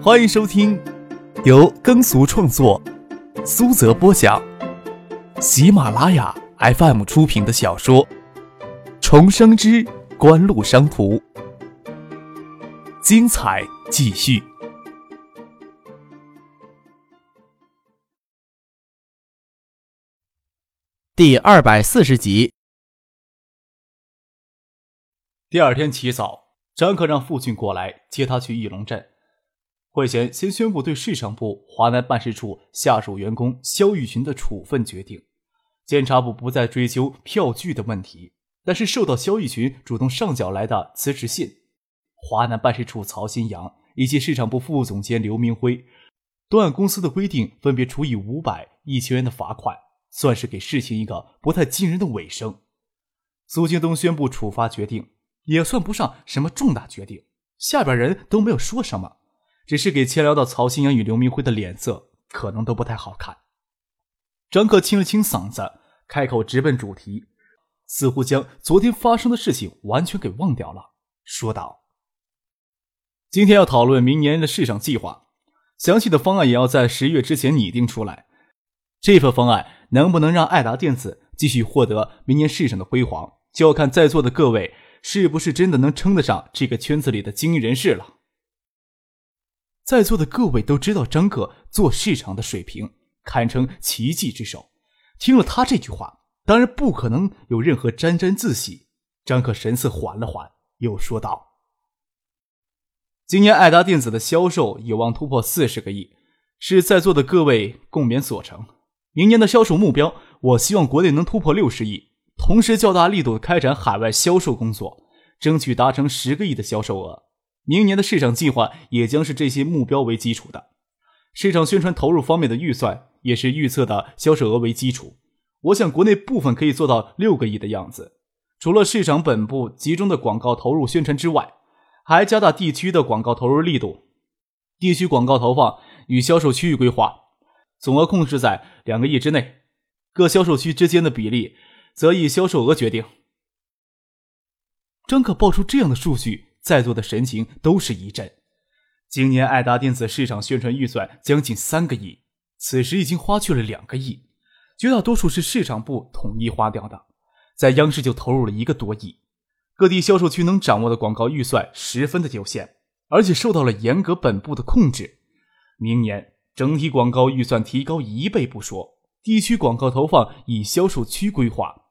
欢迎收听由耕俗创作、苏泽播讲、喜马拉雅 FM 出品的小说《重生之官路商途》，精彩继续，第二百四十集。第二天起早，张克让父亲过来接他去翼龙镇。会前先宣布对市场部华南办事处下属员工肖玉群的处分决定。监察部不再追究票据的问题，但是受到肖玉群主动上缴来的辞职信，华南办事处曹新阳以及市场部副总监刘明辉都按公司的规定分别处以五百、一千元的罚款，算是给事情一个不太惊人的尾声。苏京东宣布处罚决定。也算不上什么重大决定，下边人都没有说什么，只是给牵聊到曹新阳与刘明辉的脸色可能都不太好看。张克清了清嗓子，开口直奔主题，似乎将昨天发生的事情完全给忘掉了，说道：“今天要讨论明年的市场计划，详细的方案也要在十月之前拟定出来。这份方案能不能让爱达电子继续获得明年市场的辉煌，就要看在座的各位。”是不是真的能称得上这个圈子里的精英人士了？在座的各位都知道张克做市场的水平堪称奇迹之手。听了他这句话，当然不可能有任何沾沾自喜。张克神色缓了缓，又说道：“今年爱达电子的销售有望突破四十个亿，是在座的各位共勉所成。明年的销售目标，我希望国内能突破六十亿。”同时，较大力度开展海外销售工作，争取达成十个亿的销售额。明年的市场计划也将是这些目标为基础的。市场宣传投入方面的预算也是预测的销售额为基础。我想，国内部分可以做到六个亿的样子。除了市场本部集中的广告投入宣传之外，还加大地区的广告投入力度。地区广告投放与销售区域规划，总额控制在两个亿之内。各销售区之间的比例。则以销售额决定。张可报出这样的数据，在座的神情都是一震。今年爱达电子市场宣传预算将近三个亿，此时已经花去了两个亿，绝大多数是市场部统一花掉的，在央视就投入了一个多亿。各地销售区能掌握的广告预算十分的有限，而且受到了严格本部的控制。明年整体广告预算提高一倍不说，地区广告投放以销售区规划。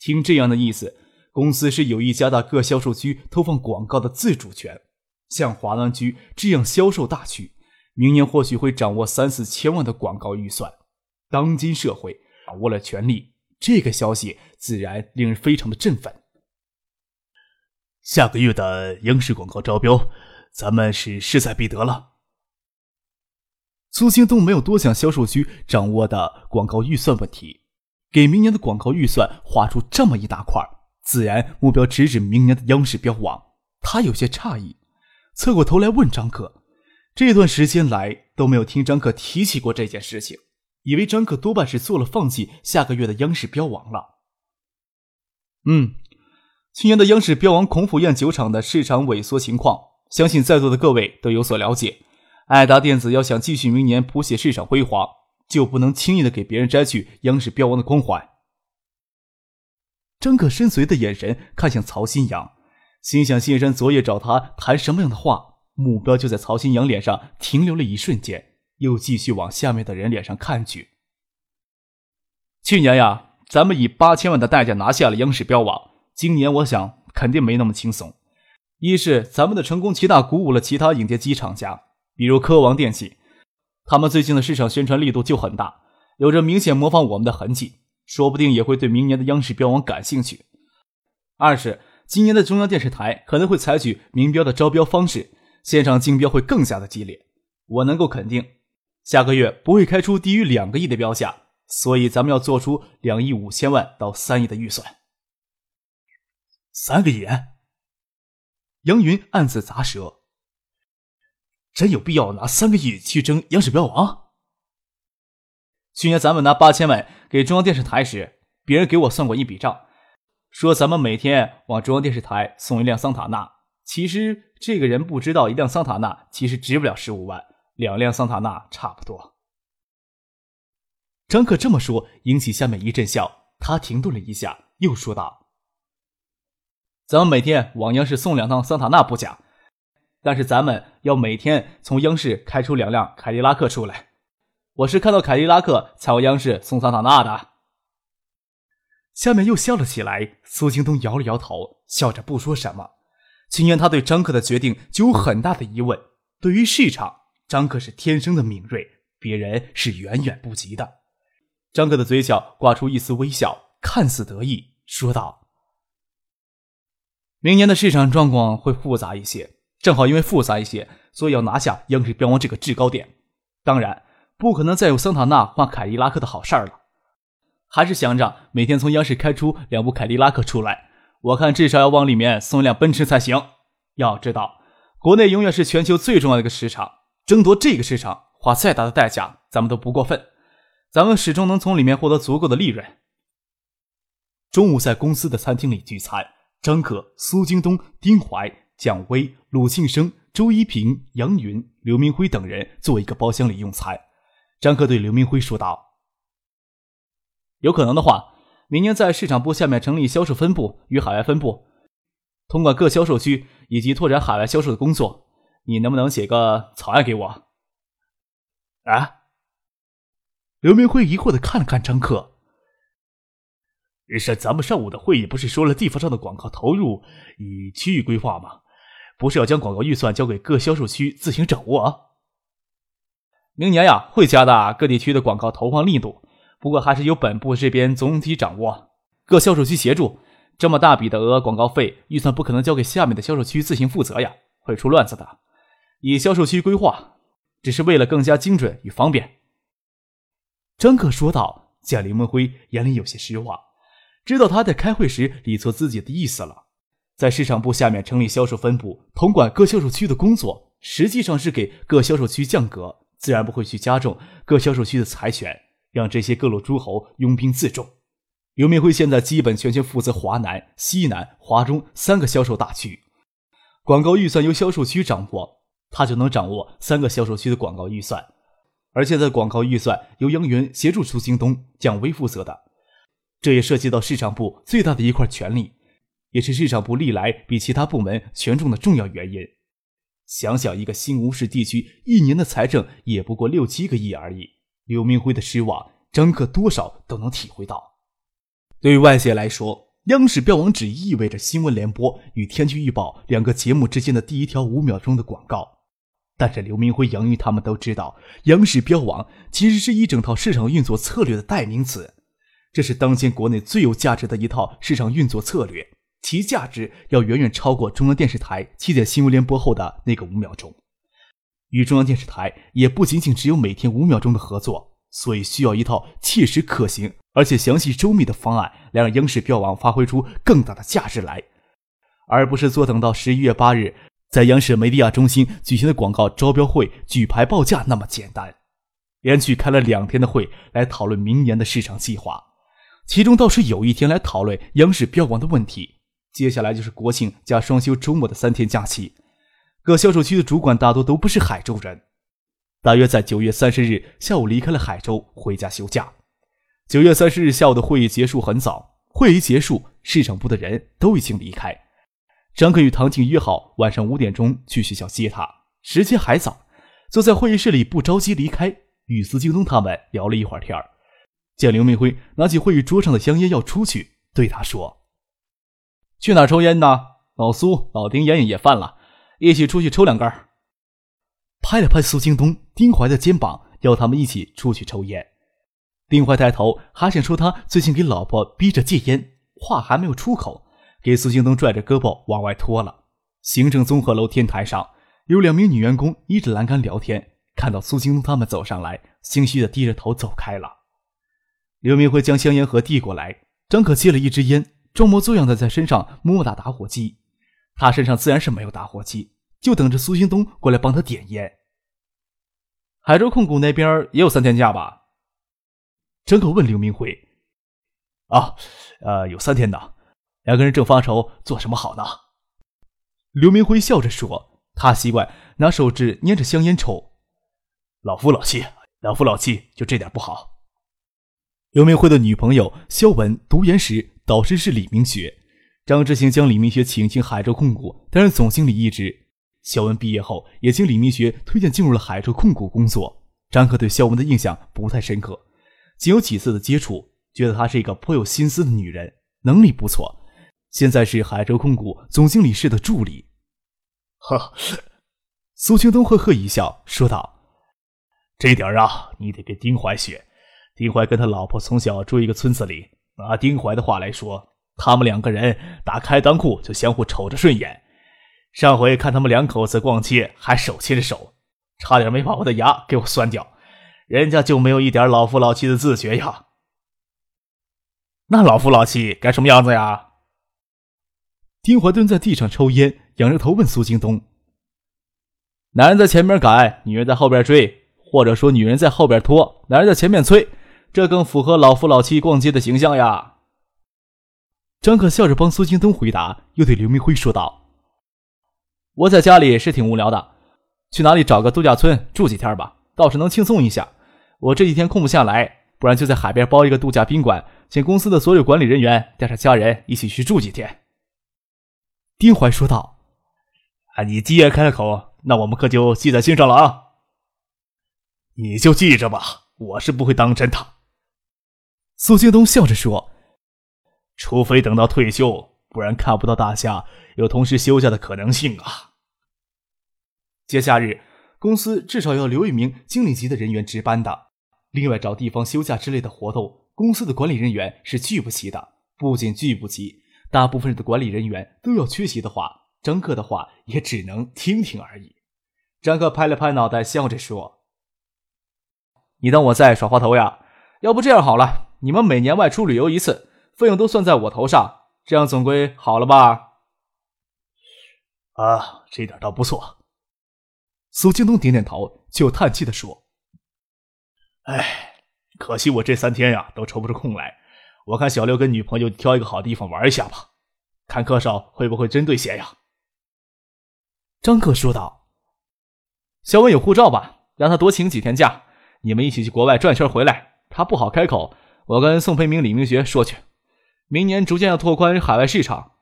听这样的意思，公司是有意加大各销售区投放广告的自主权。像华南区这样销售大区，明年或许会掌握三四千万的广告预算。当今社会掌握了权力，这个消息自然令人非常的振奋。下个月的央视广告招标，咱们是势在必得了。苏兴东没有多想销售区掌握的广告预算问题。给明年的广告预算划出这么一大块，自然目标直指明年的央视标王。他有些诧异，侧过头来问张可：“这段时间来都没有听张可提起过这件事情，以为张可多半是做了放弃下个月的央视标王了。”嗯，去年的央视标王孔府宴酒厂的市场萎缩情况，相信在座的各位都有所了解。爱达电子要想继续明年谱写市场辉煌。就不能轻易的给别人摘去央视标王的光环。张可深邃的眼神看向曹新阳，心想：谢山昨夜找他谈什么样的话？目标就在曹新阳脸上停留了一瞬间，又继续往下面的人脸上看去。去年呀，咱们以八千万的代价拿下了央视标网，今年我想肯定没那么轻松。一是咱们的成功极大鼓舞了其他影碟机厂家，比如科王电器。他们最近的市场宣传力度就很大，有着明显模仿我们的痕迹，说不定也会对明年的央视标王感兴趣。二是今年的中央电视台可能会采取明标的招标方式，现场竞标会更加的激烈。我能够肯定，下个月不会开出低于两个亿的标价，所以咱们要做出两亿五千万到三亿的预算。三个亿？杨云暗自咂舌。真有必要拿三个亿去争央视标王？去年咱们拿八千万给中央电视台时，别人给我算过一笔账，说咱们每天往中央电视台送一辆桑塔纳。其实这个人不知道一辆桑塔纳其实值不了十五万，两辆桑塔纳差不多。张克这么说，引起下面一阵笑。他停顿了一下，又说道：“咱们每天往央视送两趟桑塔纳不假，但是咱们要每天从央视开出两辆凯迪拉克出来。我是看到凯迪拉克才往央视送桑塔纳的。”下面又笑了起来。苏京东摇了摇头，笑着不说什么。今年他对张克的决定就有很大的疑问。对于市场，张克是天生的敏锐，别人是远远不及的。张克的嘴角挂出一丝微笑，看似得意，说道：“明年的市场状况会复杂一些，正好因为复杂一些，所以要拿下央视标王这个制高点。当然，不可能再有桑塔纳换凯迪拉克的好事儿了，还是想着每天从央视开出两部凯迪拉克出来。”我看至少要往里面送一辆奔驰才行。要知道，国内永远是全球最重要的一个市场，争夺这个市场，花再大的代价，咱们都不过分。咱们始终能从里面获得足够的利润。中午在公司的餐厅里聚餐，张可、苏京东、丁怀、蒋威、鲁庆生、周一平、杨云、刘明辉等人坐一个包厢里用餐。张克对刘明辉说道：“有可能的话。”明年在市场部下面成立销售分部与海外分部，统管各销售区以及拓展海外销售的工作。你能不能写个草案给我？啊？刘明辉疑惑的看了看张克。是咱们上午的会议不是说了地方上的广告投入以区域规划吗？不是要将广告预算交给各销售区自行掌握啊？明年呀，会加大各地区的广告投放力度。不过还是由本部这边总体掌握，各销售区协助。这么大笔的额广告费预算不可能交给下面的销售区自行负责呀，会出乱子的。以销售区规划，只是为了更加精准与方便。张克说道。见林文辉眼里有些失望，知道他在开会时理错自己的意思了。在市场部下面成立销售分部，统管各销售区的工作，实际上是给各销售区降格，自然不会去加重各销售区的财权。让这些各路诸侯拥兵自重。刘明辉现在基本全权负责华南、西南、华中三个销售大区，广告预算由销售区掌握，他就能掌握三个销售区的广告预算。而现在广告预算由杨元协助苏京东、蒋薇负责的，这也涉及到市场部最大的一块权力，也是市场部历来比其他部门权重的重要原因。想想一个新吴市地区一年的财政也不过六七个亿而已。刘明辉的失望，张克多少都能体会到。对于外界来说，央视标王只意味着新闻联播与天气预报两个节目之间的第一条五秒钟的广告。但是刘明辉、杨云他们都知道，央视标王其实是一整套市场运作策略的代名词。这是当前国内最有价值的一套市场运作策略，其价值要远远超过中央电视台七点新闻联播后的那个五秒钟。与中央电视台也不仅仅只有每天五秒钟的合作，所以需要一套切实可行而且详细周密的方案，来让央视标王发挥出更大的价值来，而不是坐等到十一月八日在央视梅地亚中心举行的广告招标会举牌报价那么简单。连续开了两天的会来讨论明年的市场计划，其中倒是有一天来讨论央视标王的问题。接下来就是国庆加双休周末的三天假期。各销售区的主管大多都不是海州人，大约在九月三十日下午离开了海州，回家休假。九月三十日下午的会议结束很早，会议结束，市场部的人都已经离开。张克与唐静约好晚上五点钟去学校接他，时间还早，坐在会议室里不着急离开，与司京东他们聊了一会儿天儿。见刘明辉拿起会议桌上的香烟要出去，对他说：“去哪抽烟呢？老苏、老丁烟瘾也犯了。”一起出去抽两根。拍了拍苏京东、丁怀的肩膀，要他们一起出去抽烟。丁怀抬头，还想说他最近给老婆逼着戒烟，话还没有出口，给苏京东拽着胳膊往外拖了。行政综合楼天台上有两名女员工依着栏杆聊天，看到苏京东他们走上来，心虚的低着头走开了。刘明辉将香烟盒递过来，张可接了一支烟，装模作样的在身上摸打打火机。他身上自然是没有打火机，就等着苏京东过来帮他点烟。海州控股那边也有三天假吧？张口问刘明辉。啊，呃，有三天的。两个人正发愁做什么好呢。刘明辉笑着说：“他习惯拿手指捏着香烟抽。老夫老妻，老夫老妻，就这点不好。刘明辉的女朋友肖文读研时导师是李明学，张志行将李明学请进海州控股担任总经理一职。肖文毕业后也经李明学推荐进入了海州控股工作。张克对肖文的印象不太深刻，仅有几次的接触，觉得她是一个颇有心思的女人，能力不错。现在是海州控股总经理室的助理。呵，苏青东呵呵一笑，说道：“这点啊，你得跟丁怀学。丁怀跟他老婆从小住一个村子里，拿丁怀的话来说，他们两个人打开裆裤就相互瞅着顺眼。上回看他们两口子逛街，还手牵着手，差点没把我的牙给我酸掉。人家就没有一点老夫老妻的自觉呀？那老夫老妻该什么样子呀？”丁怀蹲在地上抽烟，仰着头问苏京东：“男人在前面赶，女人在后边追，或者说女人在后边拖，男人在前面催，这更符合老夫老妻逛街的形象呀？”张可笑着帮苏京东回答，又对刘明辉说道：“我在家里是挺无聊的，去哪里找个度假村住几天吧，倒是能轻松一下。我这几天空不下来，不然就在海边包一个度假宾馆，请公司的所有管理人员带上家人一起去住几天。”丁怀说道：“啊，你既然开了口，那我们可就记在心上了啊。你就记着吧，我是不会当真的。”苏京东笑着说：“除非等到退休，不然看不到大家有同时休假的可能性啊。节假日，公司至少要留一名经理级的人员值班的。另外，找地方休假之类的活动，公司的管理人员是聚不齐的。不仅聚不齐。”大部分的管理人员都要缺席的话，张克的话也只能听听而已。张克拍了拍脑袋，笑着说：“你当我在耍滑头呀？要不这样好了，你们每年外出旅游一次，费用都算在我头上，这样总归好了吧？”啊，这点倒不错。苏京东点点头，就叹气的说：“哎，可惜我这三天呀，都抽不出空来。”我看小六跟女朋友挑一个好地方玩一下吧，看柯少会不会真兑现呀？张克说道：“小文有护照吧？让他多请几天假，你们一起去国外转圈回来。他不好开口，我跟宋培明、李明学说去。明年逐渐要拓宽海外市场，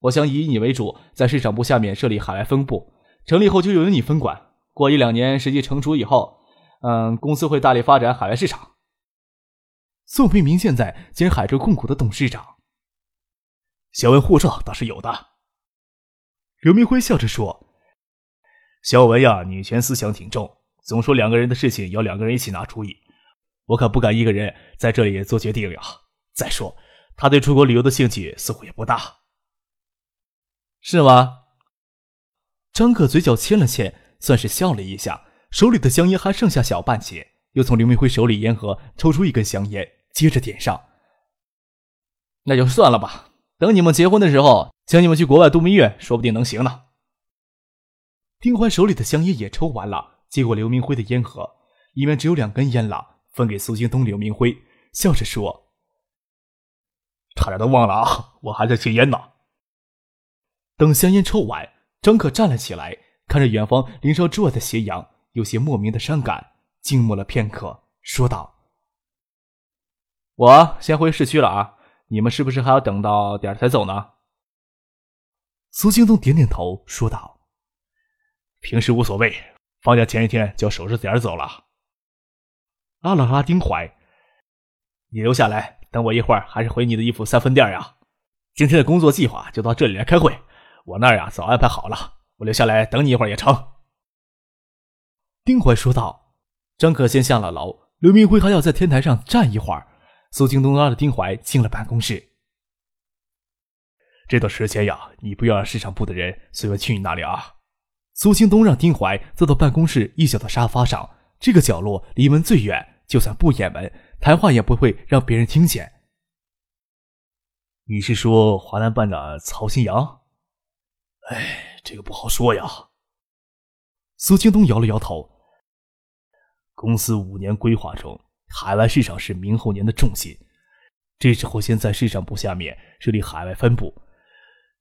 我想以你为主，在市场部下面设立海外分部，成立后就由你分管。过一两年实际成熟以后，嗯，公司会大力发展海外市场。”宋培明现在兼海州控股的董事长。小文护照倒是有的。刘明辉笑着说：“小文呀，女权思想挺重，总说两个人的事情要两个人一起拿主意，我可不敢一个人在这里做决定呀。再说，他对出国旅游的兴趣似乎也不大，是吗？”张克嘴角牵了牵，算是笑了一下，手里的香烟还剩下小半截，又从刘明辉手里烟盒抽出一根香烟。接着点上，那就算了吧。等你们结婚的时候，请你们去国外度蜜月，说不定能行呢。丁欢手里的香烟也抽完了，接过刘明辉的烟盒，里面只有两根烟了，分给苏京东、刘明辉，笑着说：“差点都忘了啊，我还在戒烟呢。”等香烟抽完，张可站了起来，看着远方林梢之外的斜阳，有些莫名的伤感，静默了片刻，说道。我先回市区了啊！你们是不是还要等到点才走呢？苏京东点点头，说道：“平时无所谓，放假前一天就守着点走了。”拉了拉丁怀：“你留下来等我一会儿，还是回你的衣服三分店呀？今天的工作计划就到这里来开会，我那儿呀早安排好了，我留下来等你一会儿也成。”丁怀说道。张可先下了楼，刘明辉还要在天台上站一会儿。苏京东拉着丁怀进了办公室。这段时间呀，你不要让市场部的人随便去你那里啊。苏京东让丁怀坐到办公室一角的沙发上，这个角落离门最远，就算不掩门，谈话也不会让别人听见。你是说华南办的曹新阳？哎，这个不好说呀。苏京东摇了摇头。公司五年规划中。海外市场是明后年的重心，这时候先在市场部下面设立海外分部，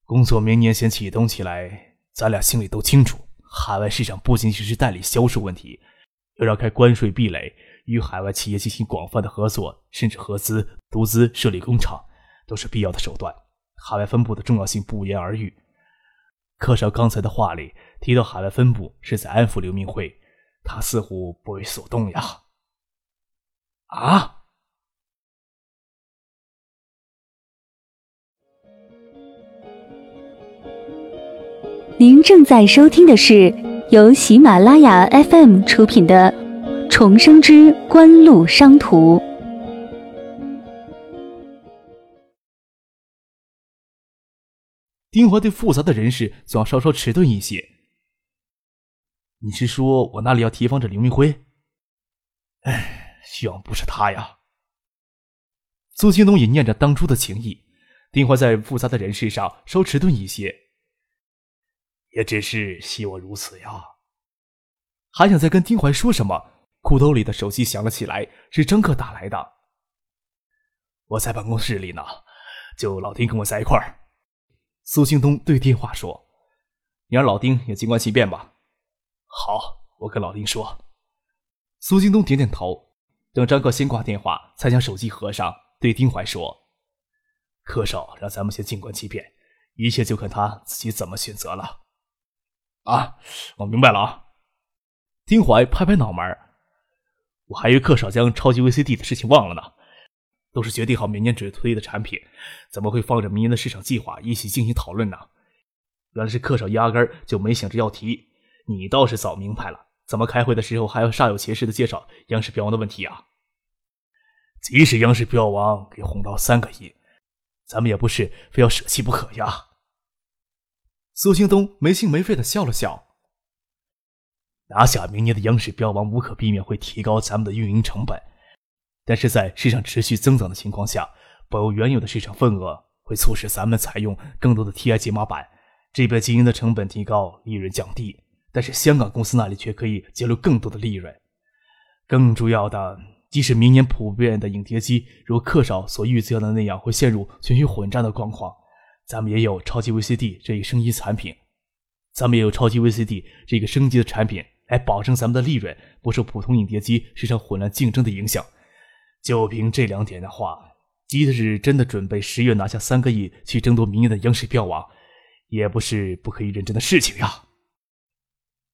工作明年先启动起来。咱俩心里都清楚，海外市场不仅仅是代理销售问题，要绕开关税壁垒，与海外企业进行广泛的合作，甚至合资、独资设立工厂，都是必要的手段。海外分部的重要性不言而喻。柯少刚才的话里提到海外分部是在安抚刘明辉，他似乎不为所动呀。啊！您正在收听的是由喜马拉雅 FM 出品的《重生之官路商途》。丁怀对复杂的人事总要稍稍迟钝一些。你是说我那里要提防着刘明辉？哎，希望不是他呀。苏京东也念着当初的情谊，丁怀在复杂的人事上稍迟钝一些。也只是希望如此呀。还想再跟丁怀说什么，裤兜里的手机响了起来，是张克打来的。我在办公室里呢，就老丁跟我在一块儿。苏兴东对电话说：“你让老丁也静观其变吧。”好，我跟老丁说。苏京东点点头。等张克先挂电话，才将手机合上，对丁怀说：“柯少让咱们先静观其变，一切就看他自己怎么选择了。”啊，我明白了啊！丁怀拍拍脑门我还以为克少将超级 VCD 的事情忘了呢。都是决定好明年只推的产品，怎么会放着明年的市场计划一起进行讨论呢？原来是克少压根儿就没想着要提，你倒是早明白了，怎么开会的时候还要煞有其事的介绍央视标王的问题啊？即使央视标王给哄到三个亿，咱们也不是非要舍弃不可呀。苏兴东没心没肺的笑了笑。拿下明年的央视标王，无可避免会提高咱们的运营成本，但是在市场持续增长的情况下，保有原有的市场份额，会促使咱们采用更多的 TI 解码板，这边经营的成本提高，利润降低，但是香港公司那里却可以截留更多的利润。更重要的，即使明年普遍的影碟机如克少所预测的那样，会陷入全球混战的状况。咱们也有超级 VCD 这一升级产品，咱们也有超级 VCD 这个升级的产品来保证咱们的利润不受普通影碟机市场混乱竞争的影响。就凭这两点的话，即使是真的准备十月拿下三个亿去争夺明年的央视票王，也不是不可以认真的事情呀。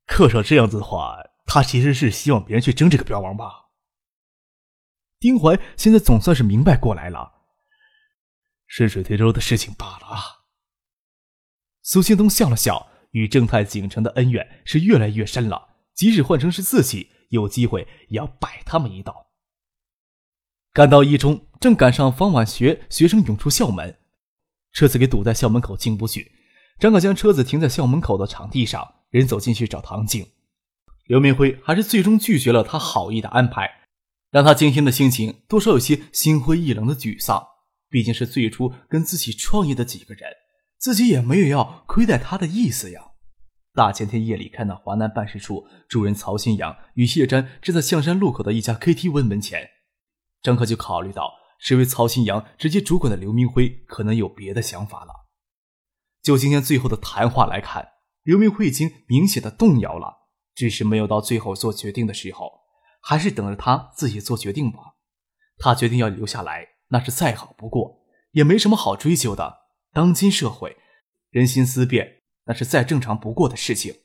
客少这样子的话，他其实是希望别人去争这个标王吧？丁怀现在总算是明白过来了。顺水推舟的事情罢了啊！苏兴东笑了笑，与正泰景城的恩怨是越来越深了。即使换成是自己，有机会也要摆他们一道。赶到一中，正赶上方晚学学生涌出校门，车子给堵在校门口进不去。张可将车子停在校门口的场地上，人走进去找唐静。刘明辉还是最终拒绝了他好意的安排，让他今天的心情多少有些心灰意冷的沮丧。毕竟是最初跟自己创业的几个人，自己也没有要亏待他的意思呀。大前天夜里看到华南办事处主任曹新阳与谢詹正在象山路口的一家 KTV 门前，张克就考虑到身为曹新阳直接主管的刘明辉可能有别的想法了。就今天最后的谈话来看，刘明辉已经明显的动摇了，只是没有到最后做决定的时候，还是等着他自己做决定吧。他决定要留下来。那是再好不过，也没什么好追究的。当今社会，人心思变，那是再正常不过的事情。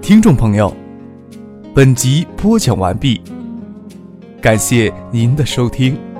听众朋友，本集播讲完毕，感谢您的收听。